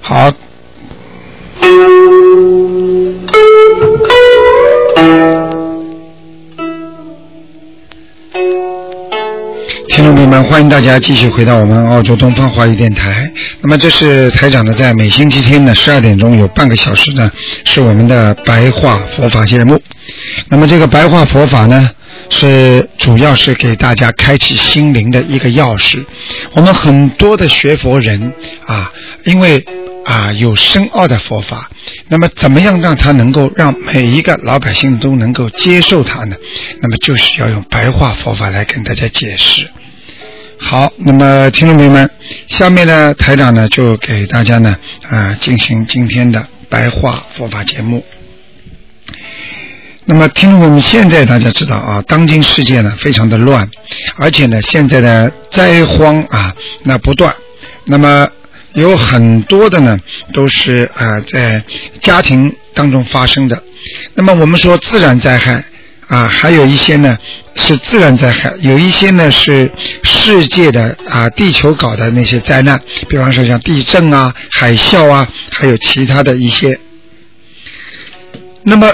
好，听众朋友们，欢迎大家继续回到我们澳洲东方华语电台。那么这是台长呢，在每星期天的十二点钟有半个小时呢，是我们的白话佛法节目。那么这个白话佛法呢，是主要是给大家开启心灵的一个钥匙。我们很多的学佛人啊，因为啊有深奥的佛法，那么怎么样让他能够让每一个老百姓都能够接受它呢？那么就是要用白话佛法来跟大家解释。好，那么听众朋友们，下面呢台长呢就给大家呢啊进行今天的白话佛法节目。那么，听众们，现在大家知道啊，当今世界呢非常的乱，而且呢现在的灾荒啊那不断，那么有很多的呢都是啊在家庭当中发生的。那么我们说自然灾害啊，还有一些呢是自然灾害，有一些呢是世界的啊地球搞的那些灾难，比方说像地震啊、海啸啊，还有其他的一些。那么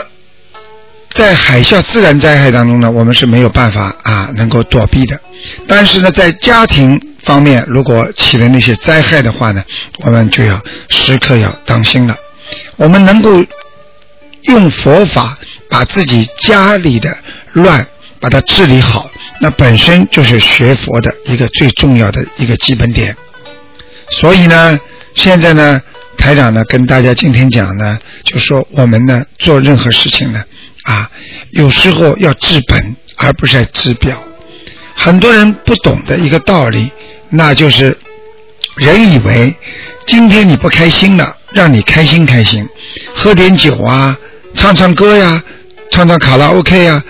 在海啸自然灾害当中呢，我们是没有办法啊能够躲避的。但是呢，在家庭方面，如果起了那些灾害的话呢，我们就要时刻要当心了。我们能够用佛法把自己家里的乱把它治理好，那本身就是学佛的一个最重要的一个基本点。所以呢，现在呢，台长呢跟大家今天讲呢，就说我们呢做任何事情呢。啊，有时候要治本，而不是治表。很多人不懂的一个道理，那就是人以为今天你不开心了，让你开心开心，喝点酒啊，唱唱歌呀，唱唱卡拉 OK 呀，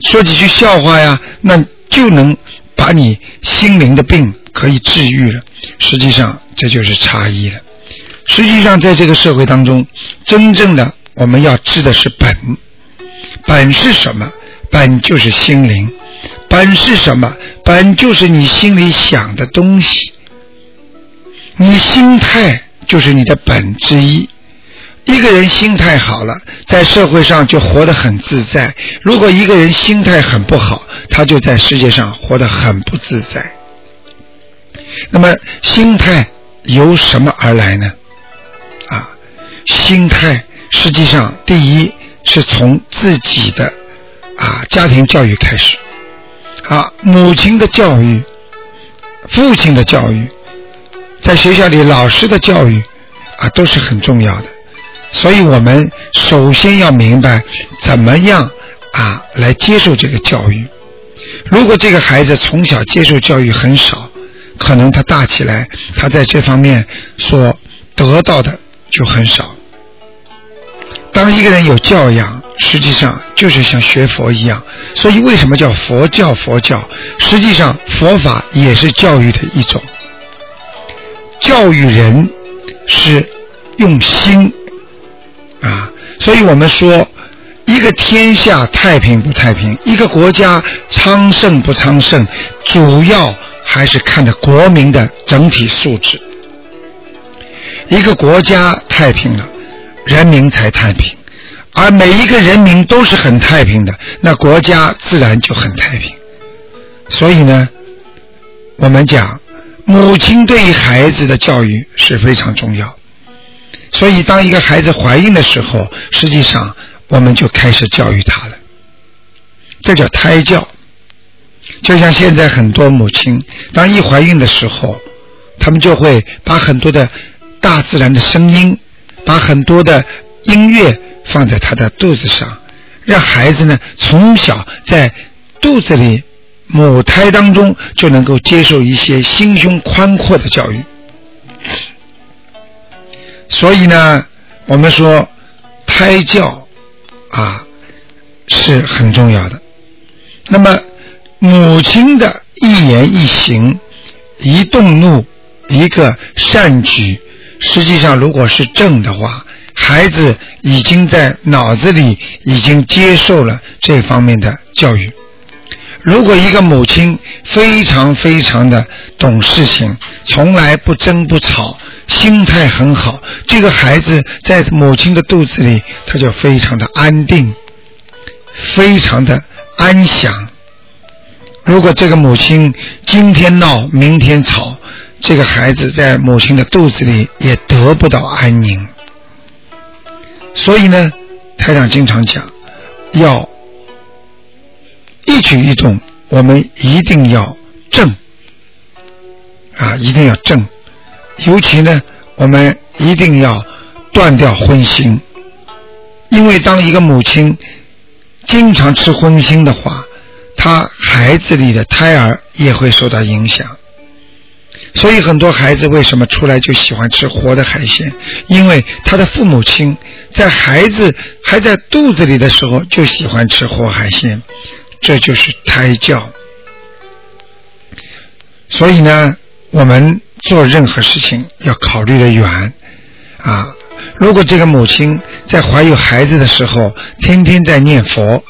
说几句笑话呀，那就能把你心灵的病可以治愈了。实际上，这就是差异了。实际上，在这个社会当中，真正的我们要治的是本。本是什么？本就是心灵。本是什么？本就是你心里想的东西。你心态就是你的本之一。一个人心态好了，在社会上就活得很自在；如果一个人心态很不好，他就在世界上活得很不自在。那么，心态由什么而来呢？啊，心态实际上第一。是从自己的啊家庭教育开始，啊母亲的教育、父亲的教育，在学校里老师的教育啊都是很重要的。所以我们首先要明白怎么样啊来接受这个教育。如果这个孩子从小接受教育很少，可能他大起来他在这方面所得到的就很少。当一个人有教养，实际上就是像学佛一样。所以为什么叫佛教？佛教实际上佛法也是教育的一种。教育人是用心啊，所以我们说，一个天下太平不太平，一个国家昌盛不昌盛，主要还是看着国民的整体素质。一个国家太平了。人民才太平，而每一个人民都是很太平的，那国家自然就很太平。所以呢，我们讲母亲对于孩子的教育是非常重要。所以，当一个孩子怀孕的时候，实际上我们就开始教育他了，这叫胎教。就像现在很多母亲，当一怀孕的时候，他们就会把很多的大自然的声音。把很多的音乐放在他的肚子上，让孩子呢从小在肚子里母胎当中就能够接受一些心胸宽阔的教育。所以呢，我们说胎教啊是很重要的。那么母亲的一言一行、一动怒、一个善举，实际上如果是正的话，孩子已经在脑子里已经接受了这方面的教育。如果一个母亲非常非常的懂事情，从来不争不吵，心态很好，这个孩子在母亲的肚子里，他就非常的安定，非常的安详。如果这个母亲今天闹，明天吵，这个孩子在母亲的肚子里也得不到安宁。所以呢，台长经常讲，要。一举一动，我们一定要正啊，一定要正。尤其呢，我们一定要断掉荤腥，因为当一个母亲经常吃荤腥的话，他孩子里的胎儿也会受到影响。所以很多孩子为什么出来就喜欢吃活的海鲜？因为他的父母亲在孩子还在肚子里的时候就喜欢吃活海鲜。这就是胎教，所以呢，我们做任何事情要考虑的远啊。如果这个母亲在怀有孩子的时候天天在念佛，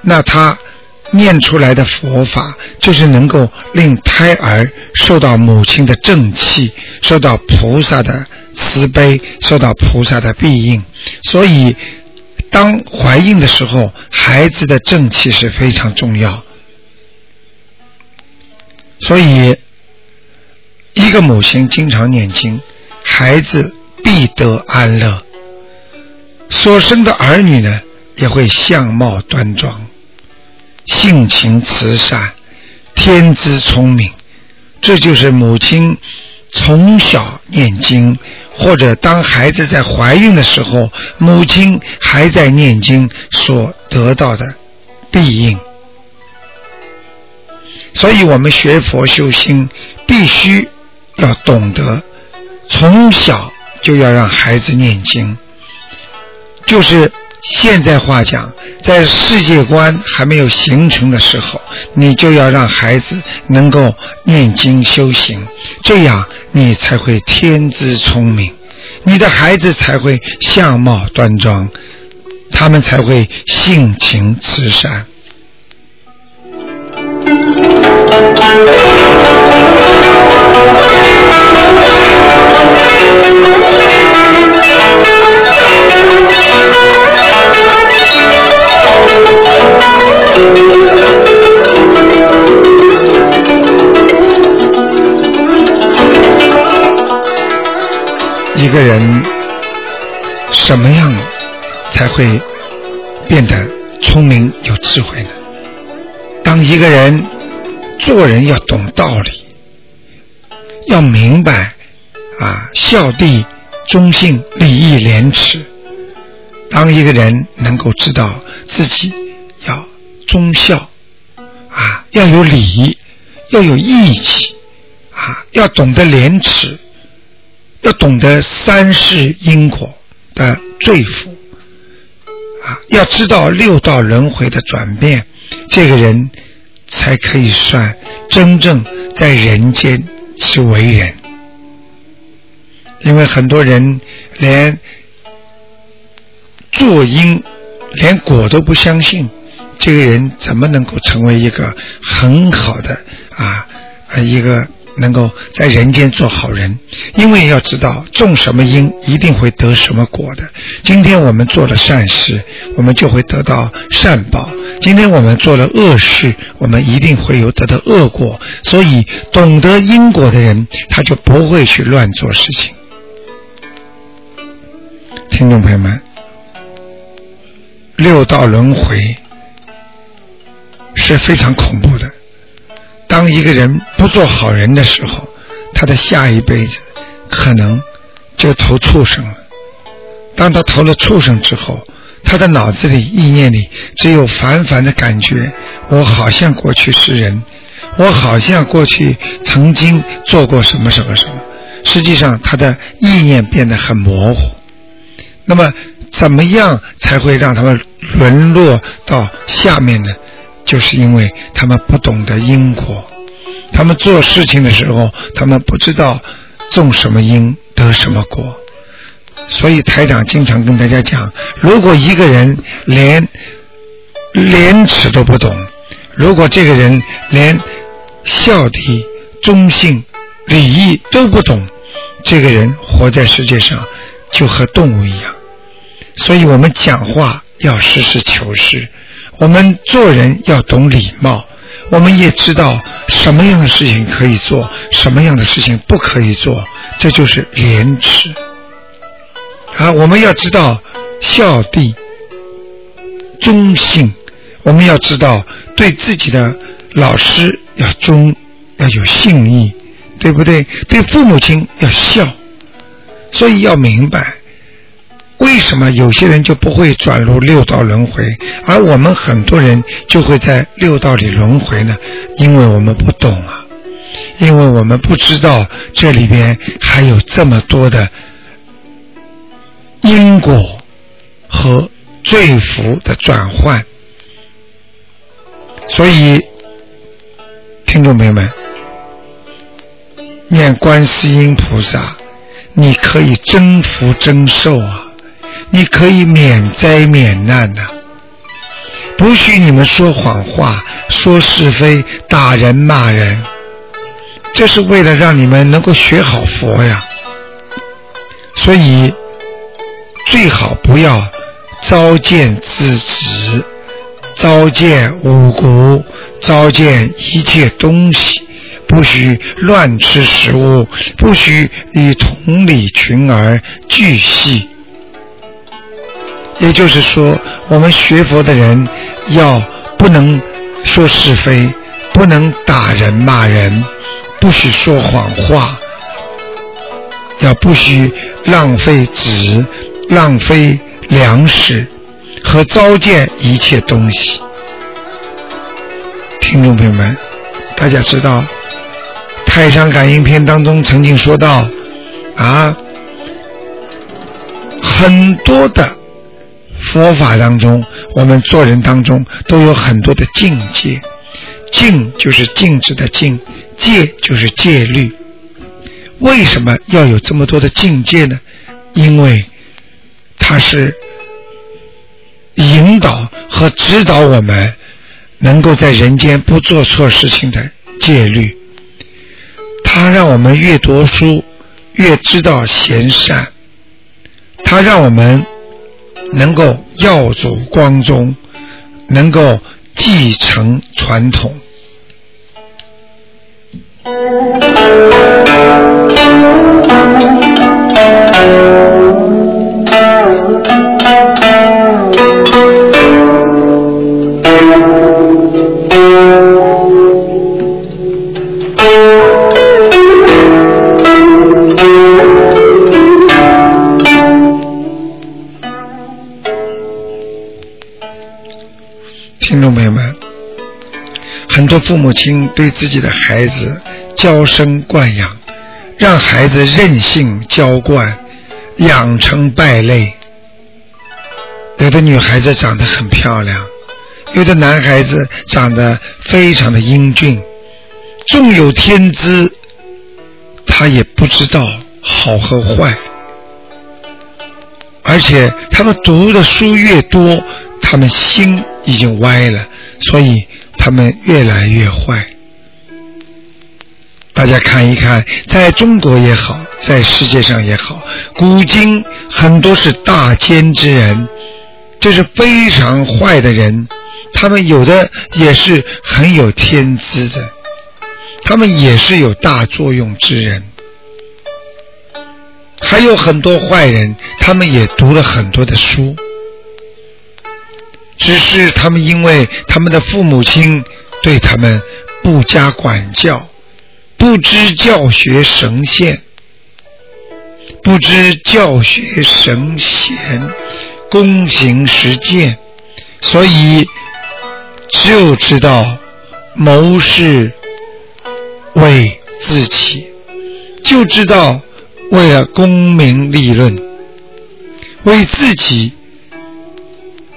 那她念出来的佛法就是能够令胎儿受到母亲的正气，受到菩萨的慈悲，受到菩萨的庇应，所以。当怀孕的时候，孩子的正气是非常重要，所以一个母亲经常念经，孩子必得安乐，所生的儿女呢也会相貌端庄，性情慈善，天资聪明，这就是母亲从小念经。或者当孩子在怀孕的时候，母亲还在念经所得到的庇应，所以我们学佛修心，必须要懂得从小就要让孩子念经，就是。现在话讲，在世界观还没有形成的时候，你就要让孩子能够念经修行，这样你才会天资聪明，你的孩子才会相貌端庄，他们才会性情慈善。一个人什么样才会变得聪明有智慧呢？当一个人做人要懂道理，要明白啊，孝悌忠信、礼义廉耻。当一个人能够知道自己要忠孝啊，要有礼，要有义气啊，要懂得廉耻，要懂得三世因果的罪福啊，要知道六道轮回的转变，这个人才可以算真正在人间是为人。因为很多人连。做因，连果都不相信，这个人怎么能够成为一个很好的啊啊一个能够在人间做好人？因为要知道种什么因，一定会得什么果的。今天我们做了善事，我们就会得到善报；今天我们做了恶事，我们一定会有得到恶果。所以，懂得因果的人，他就不会去乱做事情。听众朋友们。六道轮回是非常恐怖的。当一个人不做好人的时候，他的下一辈子可能就投畜生了。当他投了畜生之后，他的脑子里、意念里只有烦烦的感觉。我好像过去是人，我好像过去曾经做过什么什么什么。实际上，他的意念变得很模糊。那么，怎么样才会让他们沦落到下面呢？就是因为他们不懂得因果，他们做事情的时候，他们不知道种什么因得什么果。所以台长经常跟大家讲：如果一个人连廉耻都不懂，如果这个人连孝悌、忠信、礼义都不懂，这个人活在世界上就和动物一样。所以我们讲话要实事求是，我们做人要懂礼貌，我们也知道什么样的事情可以做，什么样的事情不可以做，这就是廉耻。啊，我们要知道孝悌、忠信，我们要知道对自己的老师要忠，要有信义，对不对？对父母亲要孝，所以要明白，为什么有些人就不会转入六道轮回，而我们很多人就会在六道里轮回呢？因为我们不懂啊，因为我们不知道这里边还有这么多的。因果和罪福的转换，所以听众朋友们，念观世音菩萨，你可以增福增寿啊，你可以免灾免难呐，不许你们说谎话、说是非、打人骂人，这是为了让你们能够学好佛呀，所以。最好不要糟践自己，糟践五谷，糟践一切东西，不许乱吃食物，不许与同理群儿俱戏。也就是说，我们学佛的人要不能说是非，不能打人骂人，不许说谎话，要不许浪费纸。浪费粮食和糟践一切东西，听众朋友们，大家知道《太上感应篇》当中曾经说到啊，很多的佛法当中，我们做人当中都有很多的境界，境就是静止的静，戒就是戒律。为什么要有这么多的境界呢？因为它是引导和指导我们，能够在人间不做错事情的戒律。它让我们越读书越知道贤善，它让我们能够耀祖光宗，能够继承传统。父母亲对自己的孩子娇生惯养，让孩子任性娇惯，养成败类。有的女孩子长得很漂亮，有的男孩子长得非常的英俊，纵有天资，他也不知道好和坏，而且他们读的书越多，他们心。已经歪了，所以他们越来越坏。大家看一看，在中国也好，在世界上也好，古今很多是大奸之人，就是非常坏的人。他们有的也是很有天资的，他们也是有大作用之人。还有很多坏人，他们也读了很多的书。只是他们因为他们的父母亲对他们不加管教，不知教学神仙，不知教学神贤，躬行实践，所以就知道谋事为自己，就知道为了功名利润，为自己。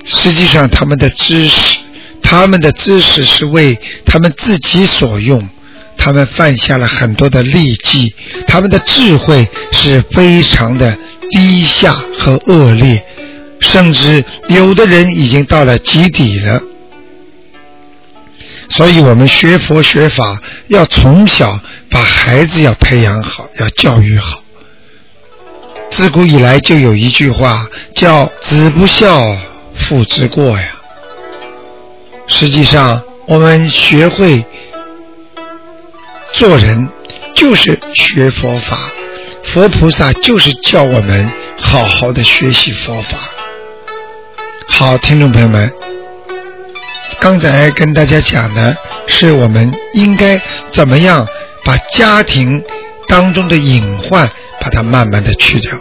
实际上，他们的知识，他们的知识是为他们自己所用。他们犯下了很多的痢疾，他们的智慧是非常的低下和恶劣，甚至有的人已经到了极底了。所以我们学佛学法，要从小把孩子要培养好，要教育好。自古以来就有一句话叫“子不孝，父之过”呀。实际上，我们学会。做人就是学佛法，佛菩萨就是叫我们好好的学习佛法。好，听众朋友们，刚才跟大家讲的是我们应该怎么样把家庭当中的隐患把它慢慢的去掉。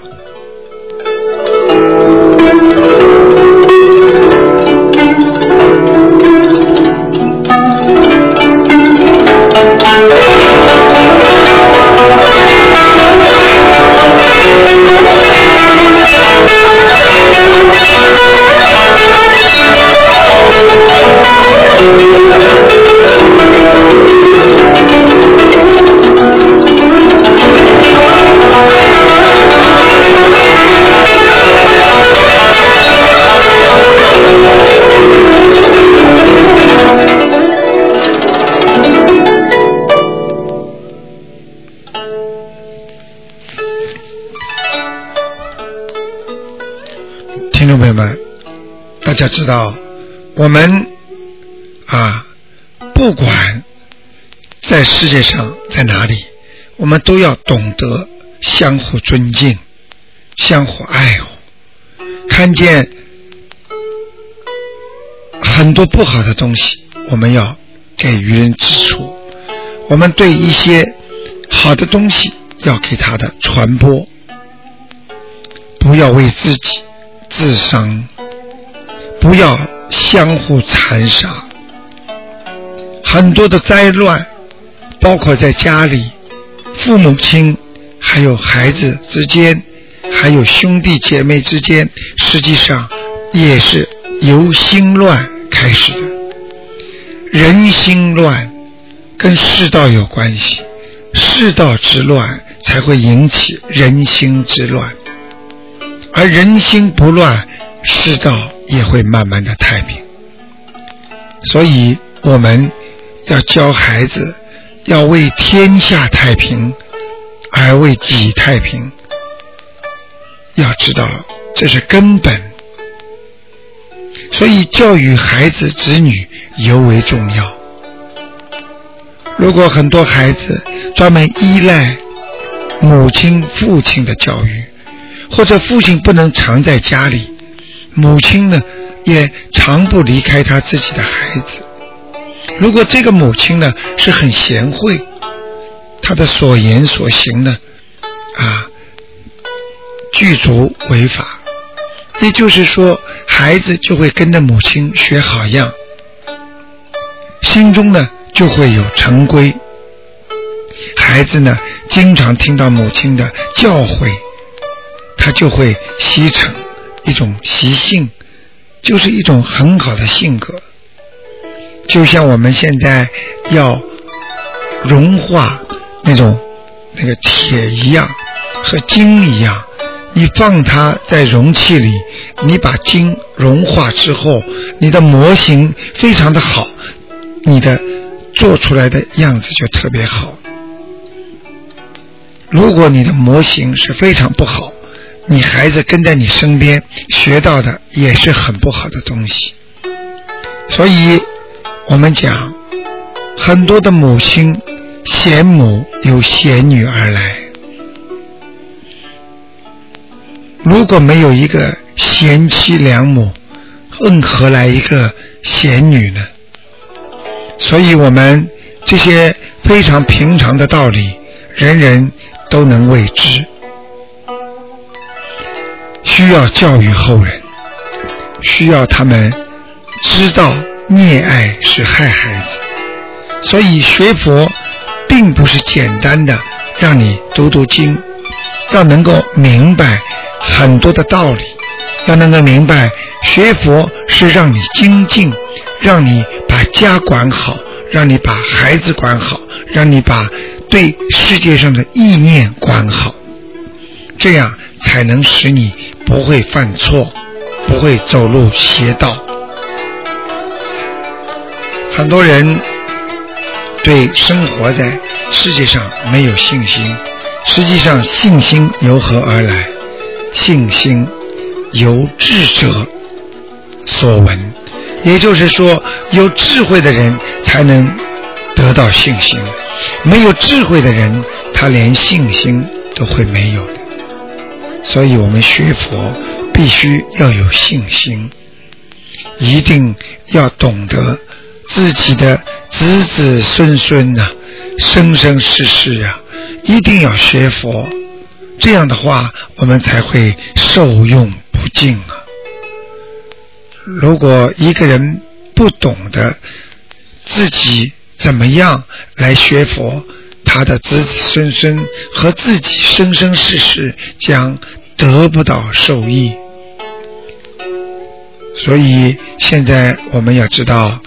听众朋友们，大家知道，我们啊，不管在世界上在哪里，我们都要懂得相互尊敬、相互爱护。看见很多不好的东西，我们要给予人指出；我们对一些好的东西要给他的传播，不要为自己。自伤，不要相互残杀。很多的灾乱，包括在家里，父母亲还有孩子之间，还有兄弟姐妹之间，实际上也是由心乱开始的。人心乱，跟世道有关系，世道之乱才会引起人心之乱。而人心不乱，世道也会慢慢的太平。所以，我们要教孩子，要为天下太平，而为己太平。要知道，这是根本。所以，教育孩子子女尤为重要。如果很多孩子专门依赖母亲、父亲的教育，或者父亲不能常在家里，母亲呢也常不离开他自己的孩子。如果这个母亲呢是很贤惠，她的所言所行呢啊具足违法，也就是说孩子就会跟着母亲学好样，心中呢就会有成规。孩子呢经常听到母亲的教诲。他就会习成一种习性，就是一种很好的性格。就像我们现在要融化那种那个铁一样和金一样，你放它在容器里，你把金融化之后，你的模型非常的好，你的做出来的样子就特别好。如果你的模型是非常不好，你孩子跟在你身边学到的也是很不好的东西，所以我们讲很多的母亲贤母有贤女而来，如果没有一个贤妻良母，更何来一个贤女呢？所以我们这些非常平常的道理，人人都能为之。需要教育后人，需要他们知道溺爱是害孩子，所以学佛并不是简单的让你读读经，要能够明白很多的道理，要能够明白学佛是让你精进，让你把家管好，让你把孩子管好，让你把对世界上的意念管好，这样才能使你不会犯错。不会走入邪道。很多人对生活在世界上没有信心，实际上信心由何而来？信心由智者所闻，也就是说，有智慧的人才能得到信心，没有智慧的人，他连信心都会没有的。所以我们学佛。必须要有信心，一定要懂得自己的子子孙孙呐，生生世世啊，一定要学佛。这样的话，我们才会受用不尽啊。如果一个人不懂得自己怎么样来学佛，他的子子孙孙和自己生生世世将得不到受益。所以现在我们要知道，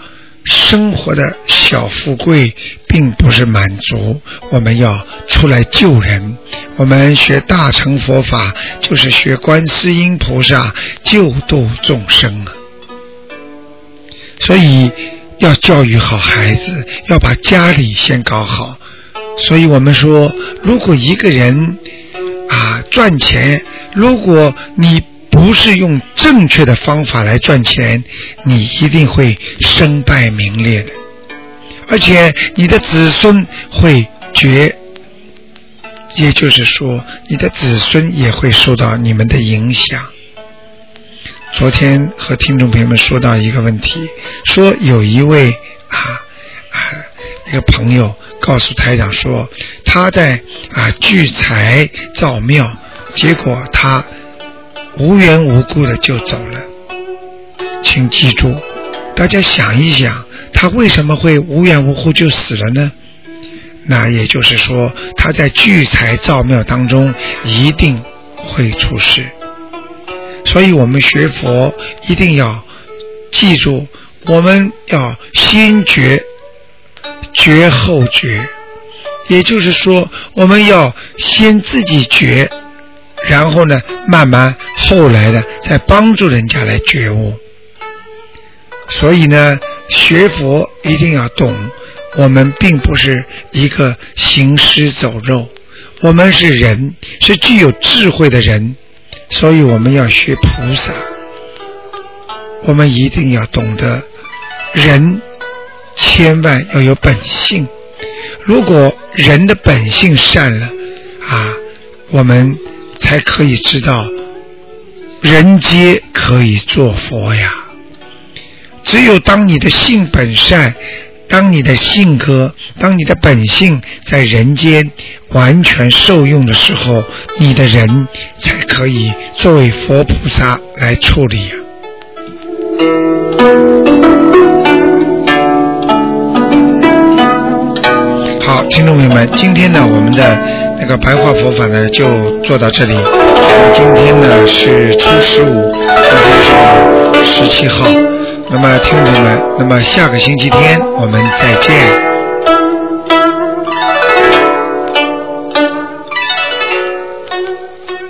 生活的小富贵并不是满足，我们要出来救人。我们学大乘佛法，就是学观世音菩萨救度众生啊。所以要教育好孩子，要把家里先搞好。所以我们说，如果一个人啊赚钱，如果你。不是用正确的方法来赚钱，你一定会身败名裂的，而且你的子孙会绝，也就是说，你的子孙也会受到你们的影响。昨天和听众朋友们说到一个问题，说有一位啊啊一个朋友告诉台长说，他在啊聚财造庙，结果他。无缘无故的就走了，请记住，大家想一想，他为什么会无缘无故就死了呢？那也就是说，他在聚财造庙当中一定会出事。所以我们学佛一定要记住，我们要先觉，觉后觉，也就是说，我们要先自己觉。然后呢，慢慢后来呢再帮助人家来觉悟。所以呢，学佛一定要懂，我们并不是一个行尸走肉，我们是人，是具有智慧的人，所以我们要学菩萨。我们一定要懂得，人千万要有本性。如果人的本性善了，啊，我们。才可以知道，人皆可以做佛呀。只有当你的性本善，当你的性格，当你的本性在人间完全受用的时候，你的人才可以作为佛菩萨来处理呀。好，听众朋友们，今天呢，我们的。那个白话佛法呢，就做到这里。今天呢是初十五，今天是十七号。那么听众们，那么下个星期天我们再见。